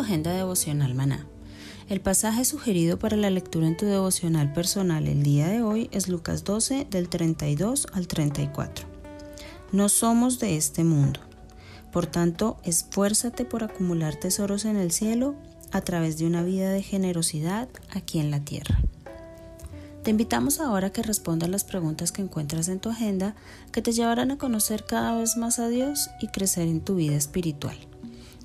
Agenda devocional maná. El pasaje sugerido para la lectura en tu devocional personal el día de hoy es Lucas 12 del 32 al 34. No somos de este mundo. Por tanto, esfuérzate por acumular tesoros en el cielo a través de una vida de generosidad aquí en la tierra. Te invitamos ahora a que respondas las preguntas que encuentras en tu agenda que te llevarán a conocer cada vez más a Dios y crecer en tu vida espiritual.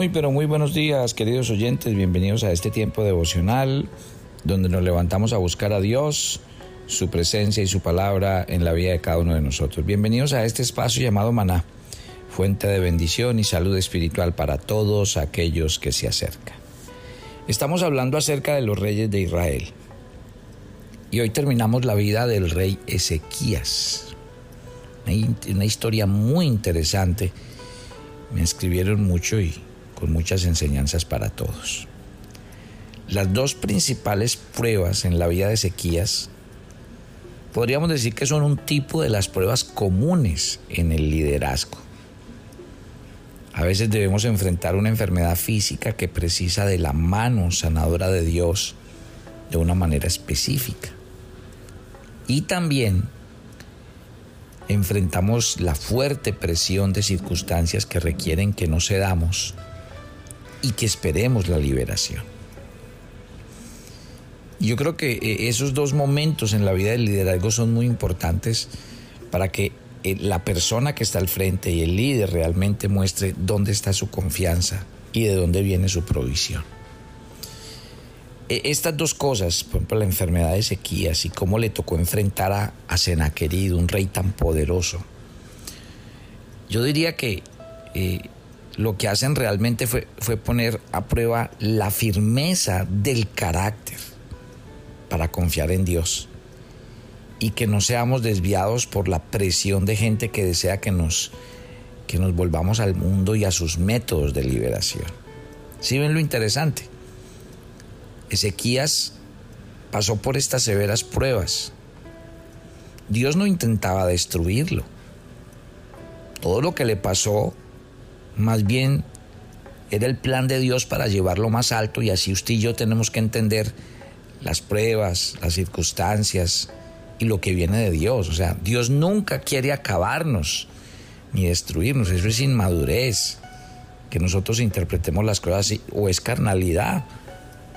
Muy, pero muy buenos días, queridos oyentes. Bienvenidos a este tiempo devocional donde nos levantamos a buscar a Dios, su presencia y su palabra en la vida de cada uno de nosotros. Bienvenidos a este espacio llamado Maná, fuente de bendición y salud espiritual para todos aquellos que se acercan. Estamos hablando acerca de los reyes de Israel. Y hoy terminamos la vida del rey Ezequías. Una historia muy interesante. Me escribieron mucho y con muchas enseñanzas para todos. Las dos principales pruebas en la vida de Ezequías podríamos decir que son un tipo de las pruebas comunes en el liderazgo. A veces debemos enfrentar una enfermedad física que precisa de la mano sanadora de Dios de una manera específica. Y también enfrentamos la fuerte presión de circunstancias que requieren que no cedamos y que esperemos la liberación. Yo creo que eh, esos dos momentos en la vida del liderazgo son muy importantes para que eh, la persona que está al frente y el líder realmente muestre dónde está su confianza y de dónde viene su provisión. E, estas dos cosas, por ejemplo la enfermedad de Ezequías y cómo le tocó enfrentar a, a Senaquerido, un rey tan poderoso, yo diría que eh, lo que hacen realmente fue, fue poner a prueba la firmeza del carácter para confiar en Dios y que no seamos desviados por la presión de gente que desea que nos, que nos volvamos al mundo y a sus métodos de liberación. ¿Sí ven lo interesante? Ezequías pasó por estas severas pruebas. Dios no intentaba destruirlo. Todo lo que le pasó más bien era el plan de Dios para llevarlo más alto y así usted y yo tenemos que entender las pruebas, las circunstancias y lo que viene de Dios. O sea, Dios nunca quiere acabarnos ni destruirnos, eso es inmadurez, que nosotros interpretemos las cosas así, o es carnalidad,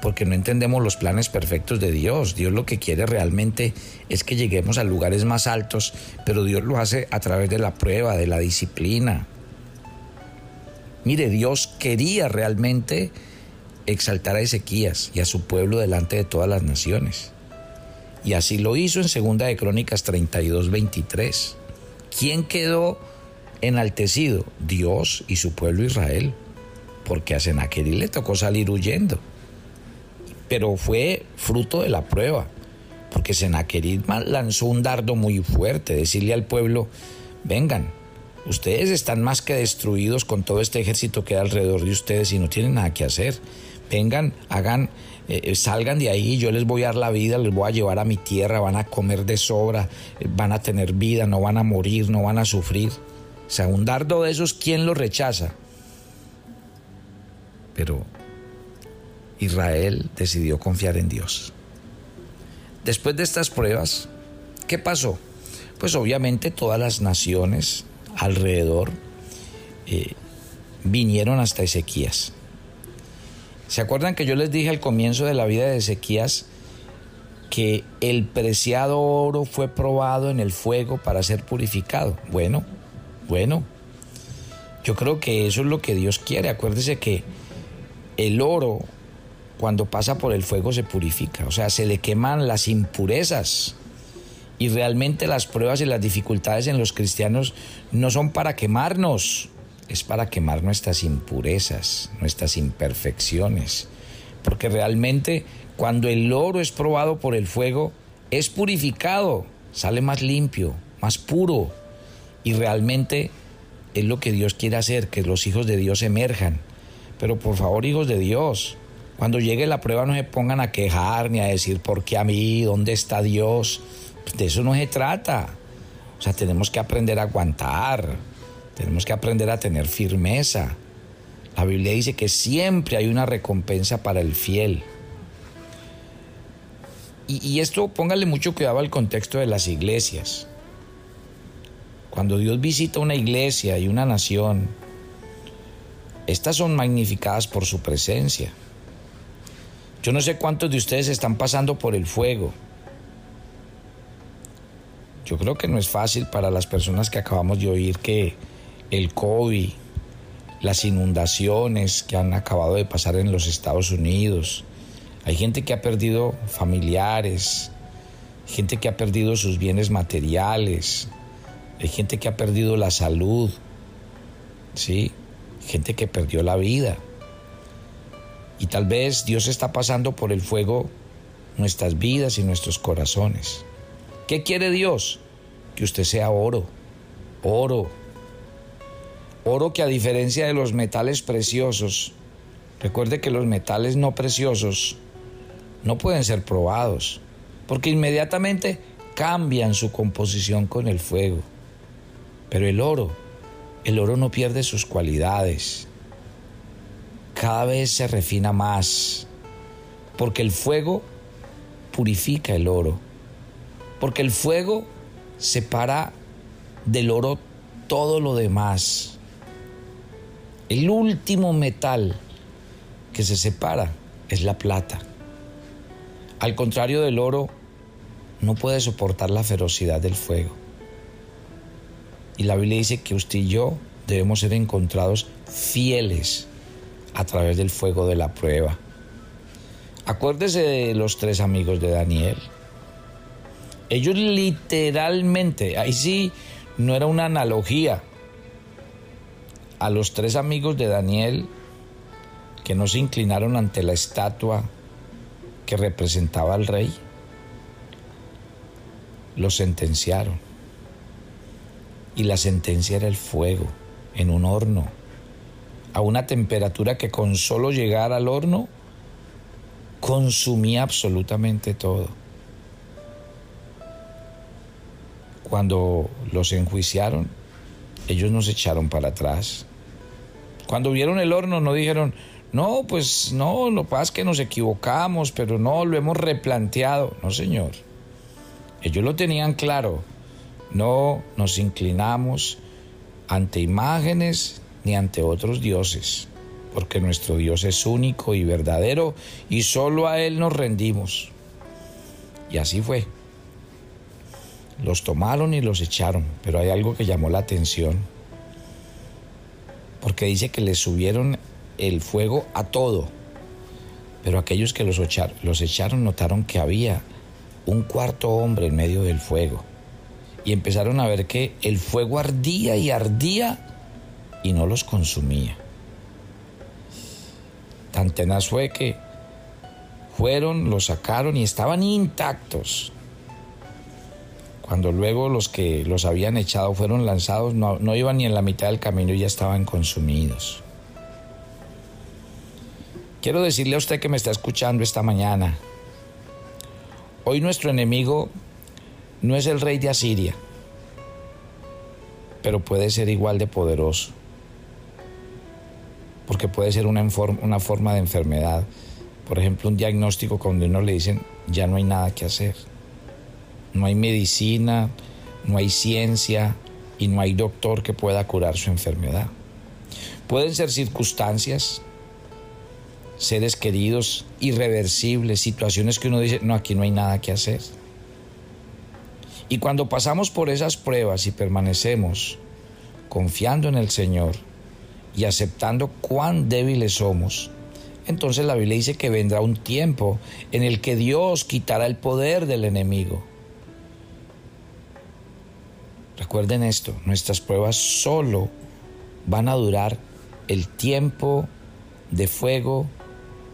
porque no entendemos los planes perfectos de Dios. Dios lo que quiere realmente es que lleguemos a lugares más altos, pero Dios lo hace a través de la prueba, de la disciplina, Mire, Dios quería realmente exaltar a Ezequías y a su pueblo delante de todas las naciones. Y así lo hizo en Segunda de Crónicas 32, 23. ¿Quién quedó enaltecido? Dios y su pueblo Israel. Porque a Senaquerib le tocó salir huyendo. Pero fue fruto de la prueba. porque Senaquerib lanzó un dardo muy fuerte, decirle al pueblo, vengan, ustedes están más que destruidos con todo este ejército que hay alrededor de ustedes y no tienen nada que hacer. Vengan, hagan, eh, eh, salgan de ahí, yo les voy a dar la vida, les voy a llevar a mi tierra, van a comer de sobra, eh, van a tener vida, no van a morir, no van a sufrir. O sea, un dardo de esos, ¿quién lo rechaza? Pero Israel decidió confiar en Dios. Después de estas pruebas, ¿qué pasó? Pues obviamente todas las naciones alrededor eh, vinieron hasta Ezequías. ¿Se acuerdan que yo les dije al comienzo de la vida de Ezequías que el preciado oro fue probado en el fuego para ser purificado? Bueno, bueno, yo creo que eso es lo que Dios quiere. Acuérdese que el oro cuando pasa por el fuego se purifica, o sea, se le queman las impurezas. Y realmente las pruebas y las dificultades en los cristianos no son para quemarnos, es para quemar nuestras impurezas, nuestras imperfecciones. Porque realmente cuando el oro es probado por el fuego, es purificado, sale más limpio, más puro. Y realmente es lo que Dios quiere hacer, que los hijos de Dios emerjan. Pero por favor, hijos de Dios, cuando llegue la prueba no se pongan a quejar ni a decir, ¿por qué a mí? ¿Dónde está Dios? De eso no se trata. O sea, tenemos que aprender a aguantar, tenemos que aprender a tener firmeza. La Biblia dice que siempre hay una recompensa para el fiel. Y, y esto póngale mucho cuidado al contexto de las iglesias. Cuando Dios visita una iglesia y una nación, estas son magnificadas por su presencia. Yo no sé cuántos de ustedes están pasando por el fuego. Yo creo que no es fácil para las personas que acabamos de oír que el COVID, las inundaciones que han acabado de pasar en los Estados Unidos, hay gente que ha perdido familiares, gente que ha perdido sus bienes materiales, hay gente que ha perdido la salud, ¿sí? gente que perdió la vida. Y tal vez Dios está pasando por el fuego nuestras vidas y nuestros corazones. ¿Qué quiere Dios? Que usted sea oro, oro. Oro que a diferencia de los metales preciosos, recuerde que los metales no preciosos no pueden ser probados, porque inmediatamente cambian su composición con el fuego. Pero el oro, el oro no pierde sus cualidades cada vez se refina más, porque el fuego purifica el oro, porque el fuego separa del oro todo lo demás. El último metal que se separa es la plata. Al contrario del oro, no puede soportar la ferocidad del fuego. Y la Biblia dice que usted y yo debemos ser encontrados fieles a través del fuego de la prueba. Acuérdese de los tres amigos de Daniel. Ellos literalmente, ahí sí no era una analogía, a los tres amigos de Daniel que no se inclinaron ante la estatua que representaba al rey, los sentenciaron. Y la sentencia era el fuego en un horno a una temperatura que con solo llegar al horno consumía absolutamente todo. Cuando los enjuiciaron, ellos nos echaron para atrás. Cuando vieron el horno no dijeron, no, pues no, lo que pasa es que nos equivocamos, pero no, lo hemos replanteado. No, señor. Ellos lo tenían claro. No nos inclinamos ante imágenes ni ante otros dioses, porque nuestro Dios es único y verdadero y solo a Él nos rendimos. Y así fue. Los tomaron y los echaron, pero hay algo que llamó la atención, porque dice que les subieron el fuego a todo, pero aquellos que los echaron, los echaron notaron que había un cuarto hombre en medio del fuego y empezaron a ver que el fuego ardía y ardía y no los consumía. Tan tenaz fue que fueron, los sacaron y estaban intactos. cuando luego los que los habían echado fueron lanzados, no, no iban ni en la mitad del camino y ya estaban consumidos. Quiero decirle a usted que me está escuchando esta mañana, hoy nuestro enemigo no es el rey de Asiria, pero puede ser igual de poderoso, porque puede ser una, una forma de enfermedad, por ejemplo un diagnóstico cuando uno le dicen ya no hay nada que hacer, no hay medicina, no hay ciencia y no hay doctor que pueda curar su enfermedad. Pueden ser circunstancias, seres queridos, irreversibles, situaciones que uno dice, no, aquí no hay nada que hacer. Y cuando pasamos por esas pruebas y permanecemos confiando en el Señor y aceptando cuán débiles somos, entonces la Biblia dice que vendrá un tiempo en el que Dios quitará el poder del enemigo. Recuerden esto, nuestras pruebas solo van a durar el tiempo de fuego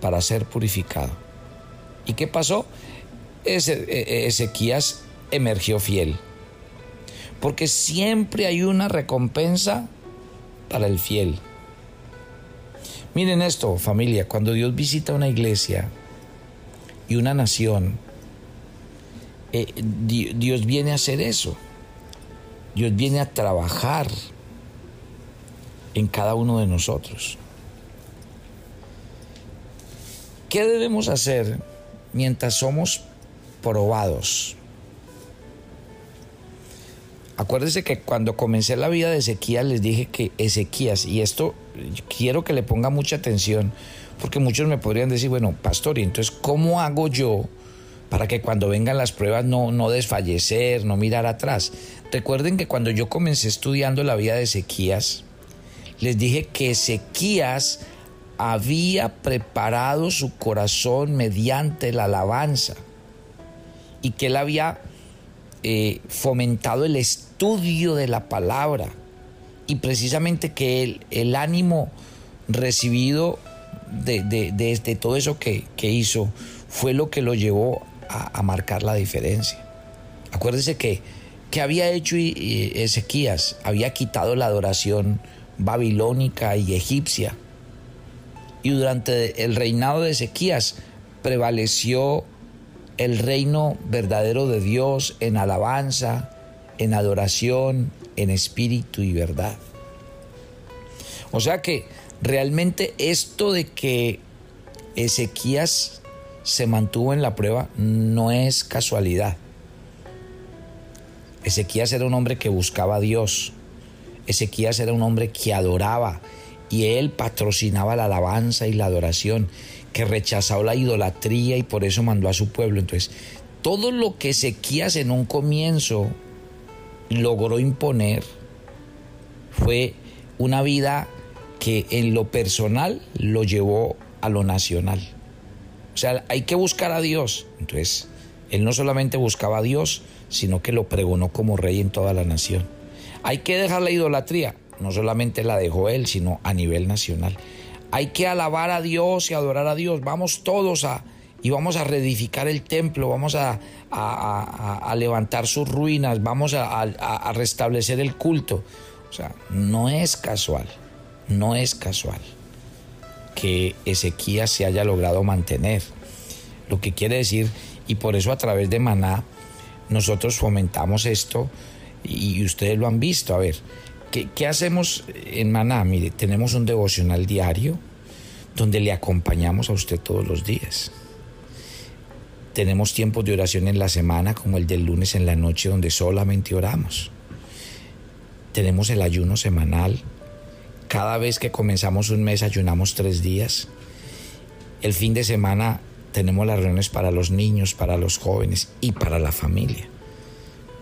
para ser purificado. ¿Y qué pasó? E, e, Ezequías emergió fiel. Porque siempre hay una recompensa para el fiel. Miren esto, familia, cuando Dios visita una iglesia y una nación, eh, Dios viene a hacer eso. Dios viene a trabajar en cada uno de nosotros. ¿Qué debemos hacer mientras somos probados? Acuérdense que cuando comencé la vida de Ezequías les dije que Ezequías, y esto quiero que le ponga mucha atención, porque muchos me podrían decir, bueno, pastor, ¿y entonces cómo hago yo para que cuando vengan las pruebas no, no desfallecer, no mirar atrás? Recuerden que cuando yo comencé estudiando la vida de Ezequías, les dije que Ezequías había preparado su corazón mediante la alabanza y que él había eh, fomentado el estudio de la palabra y precisamente que el, el ánimo recibido de, todo eso que, hizo fue lo que lo llevó a, marcar la diferencia. Acuérdese que, que había hecho Ezequías, había quitado la adoración babilónica y egipcia y durante el reinado de Ezequías prevaleció el reino verdadero de Dios en alabanza, en adoración, en espíritu y verdad. O sea que realmente esto de que Ezequías se mantuvo en la prueba no es casualidad. Ezequías era un hombre que buscaba a Dios. Ezequías era un hombre que adoraba y él patrocinaba la alabanza y la adoración, que rechazaba la idolatría y por eso mandó a su pueblo. Entonces, todo lo que Ezequías en un comienzo logró imponer fue una vida que en lo personal lo llevó a lo nacional. O sea, hay que buscar a Dios. Entonces, él no solamente buscaba a Dios, sino que lo pregonó como rey en toda la nación. Hay que dejar la idolatría no solamente la dejó él, sino a nivel nacional. Hay que alabar a Dios y adorar a Dios. Vamos todos a y vamos a reedificar el templo, vamos a, a, levantar sus ruinas, vamos a, restablecer el culto. O sea, no es casual, no es casual que Ezequías se haya logrado mantener. Lo que quiere decir, y por eso a través de Maná nosotros fomentamos esto, y ustedes lo han visto, a ver, ¿Qué, hacemos en Maná? Mire, tenemos un devocional diario donde le acompañamos a usted todos los días. Tenemos tiempos de oración en la semana, como el del lunes en la noche, donde solamente oramos. Tenemos el ayuno semanal. Cada vez que comenzamos un mes ayunamos tres días. El fin de semana tenemos las reuniones para los niños, para los jóvenes y para la familia.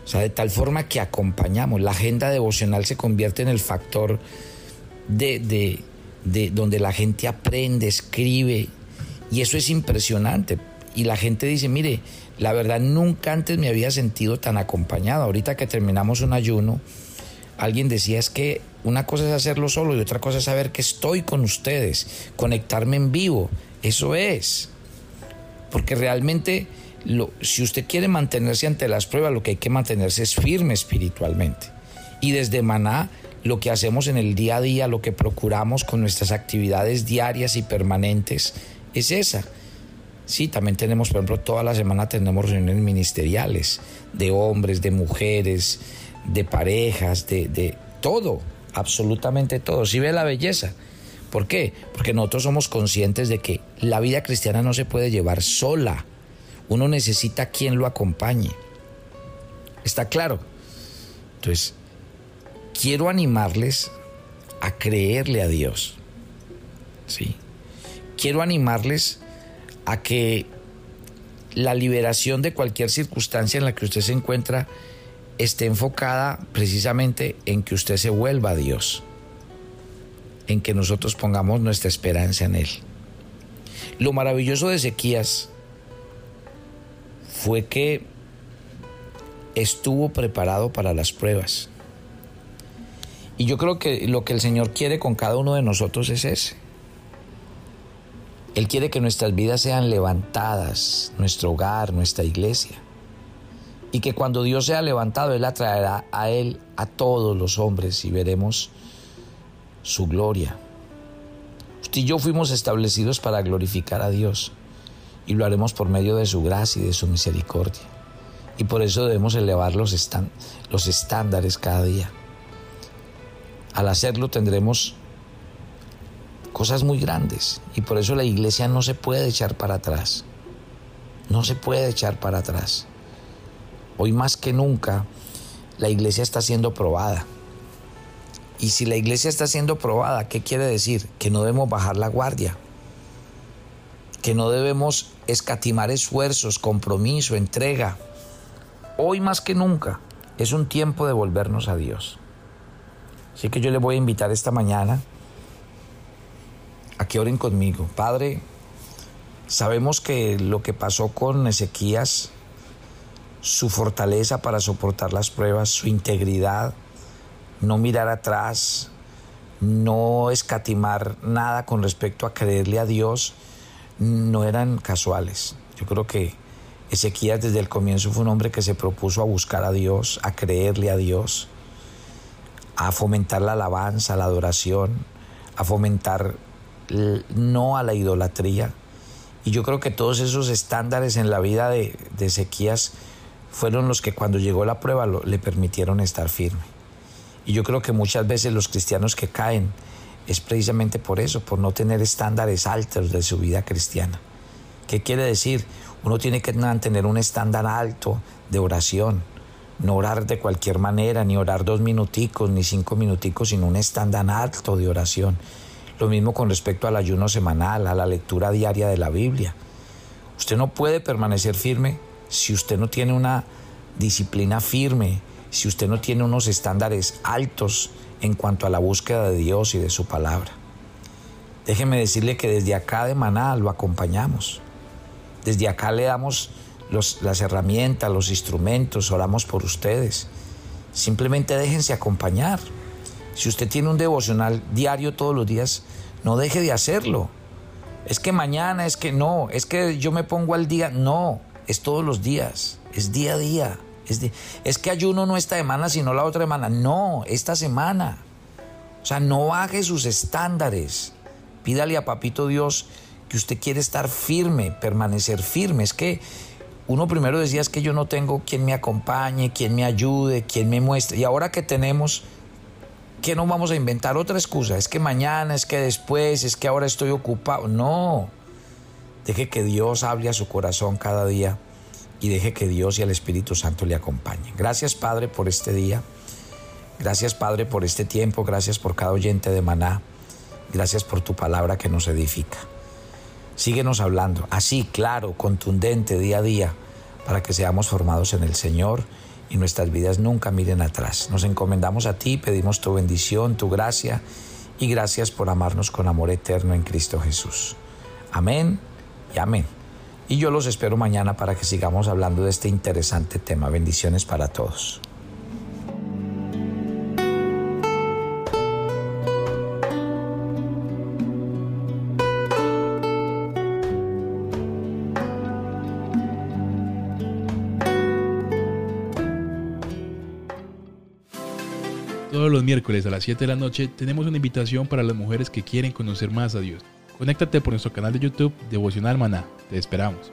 O sea, de tal forma que acompañamos. La agenda devocional se convierte en el factor de, de, donde la gente aprende, escribe. Y eso es impresionante. Y la gente dice, mire, la verdad nunca antes me había sentido tan acompañado. Ahorita que terminamos un ayuno, alguien decía es que una cosa es hacerlo solo y otra cosa es saber que estoy con ustedes, conectarme en vivo. Eso es. Porque realmente si usted quiere mantenerse ante las pruebas, lo que hay que mantenerse es firme espiritualmente. Y desde Maná, lo que hacemos en el día a día, lo que procuramos con nuestras actividades diarias y permanentes, es esa. Sí, también tenemos, por ejemplo, toda la semana tenemos reuniones ministeriales de hombres, de mujeres, de parejas, de, todo, absolutamente todo. Si ve la belleza. ¿Por qué? Porque nosotros somos conscientes de que la vida cristiana no se puede llevar sola. Uno necesita quien lo acompañe. ¿Está claro? Entonces, quiero animarles a creerle a Dios. ¿Sí? Quiero animarles a que la liberación de cualquier circunstancia en la que usted se encuentra esté enfocada precisamente en que usted se vuelva a Dios, en que nosotros pongamos nuestra esperanza en Él. Lo maravilloso de Ezequías fue que estuvo preparado para las pruebas. Y yo creo que lo que el Señor quiere con cada uno de nosotros es ese. Él quiere que nuestras vidas sean levantadas, nuestro hogar, nuestra iglesia. Y que cuando Dios sea levantado, Él atraerá a Él a todos los hombres y veremos su gloria. Usted y yo fuimos establecidos para glorificar a Dios y lo haremos por medio de su gracia y de su misericordia. Y por eso debemos elevar los, los estándares cada día. Al hacerlo tendremos cosas muy grandes y por eso la iglesia no se puede echar para atrás. No se puede echar para atrás. Hoy más que nunca la iglesia está siendo probada. Y si la iglesia está siendo probada, ¿qué quiere decir? Que no debemos bajar la guardia que no debemos escatimar esfuerzos, compromiso, entrega. Hoy más que nunca es un tiempo de volvernos a Dios. Así que yo les voy a invitar esta mañana a que oren conmigo. Padre, sabemos que lo que pasó con Ezequías, su fortaleza para soportar las pruebas, su integridad, no mirar atrás, no escatimar nada con respecto a creerle a Dios, no eran casuales. Yo creo que Ezequías desde el comienzo fue un hombre que se propuso a buscar a Dios, a creerle a Dios, a fomentar la alabanza, la adoración, a fomentar no a la idolatría. Y yo creo que todos esos estándares en la vida de, Ezequías fueron los que cuando llegó la prueba le permitieron estar firme. Y yo creo que muchas veces los cristianos que caen es precisamente por eso, por no tener estándares altos de su vida cristiana. ¿Qué quiere decir? Uno tiene que mantener un estándar alto de oración, no orar de cualquier manera, ni orar dos minuticos, ni cinco minuticos, sino un estándar alto de oración. Lo mismo con respecto al ayuno semanal, a la lectura diaria de la Biblia. Usted no puede permanecer firme si usted no tiene una disciplina firme, si usted no tiene unos estándares altos en cuanto a la búsqueda de Dios y de su palabra. Déjeme decirle que desde acá de Maná lo acompañamos. Desde acá le damos las herramientas, los instrumentos, oramos por ustedes. Simplemente déjense acompañar. Si usted tiene un devocional diario todos los días, no deje de hacerlo. Es que mañana, es que no, es que yo me pongo al día. No, es todos los días, es día a día. Es, que ayuno no esta semana, sino la otra semana. No, esta semana. O sea, no baje sus estándares. Pídale a Papito Dios que usted quiere estar firme, permanecer firme. Es que uno primero decía es que yo no tengo quien me acompañe, quien me ayude, quien me muestre. Y ahora que tenemos, ¿qué nos vamos a inventar? Otra excusa. Es que mañana, es que después, es que ahora estoy ocupado. No. Deje que Dios hable a su corazón cada día y deje que Dios y el Espíritu Santo le acompañen. Gracias Padre por este día. Gracias Padre por este tiempo. Gracias por cada oyente de Maná. Gracias por tu palabra que nos edifica. Síguenos hablando, así claro, contundente día a día, para que seamos formados en el Señor y nuestras vidas nunca miren atrás. Nos encomendamos a ti, pedimos tu bendición, tu gracia y gracias por amarnos con amor eterno en Cristo Jesús. Amén y amén. Y yo los espero mañana para que sigamos hablando de este interesante tema. Bendiciones para todos. Todos los miércoles a las 7 de la noche tenemos una invitación para las mujeres que quieren conocer más a Dios. Conéctate por nuestro canal de YouTube Devocional Maná. Te esperamos.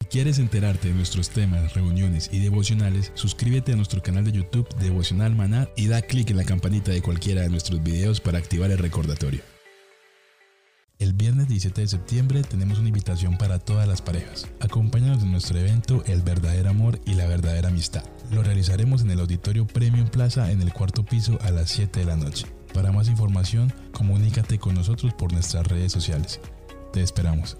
Si quieres enterarte de nuestros temas, reuniones y devocionales, suscríbete a nuestro canal de YouTube Devocional Maná y da clic en la campanita de cualquiera de nuestros videos para activar el recordatorio. El viernes 17 de septiembre tenemos una invitación para todas las parejas. Acompáñanos en nuestro evento El verdadero amor y la verdadera amistad. Lo realizaremos en el Auditorio Premium Plaza en el cuarto piso a las 7 de la noche. Para más información, comunícate con nosotros por nuestras redes sociales. Te esperamos.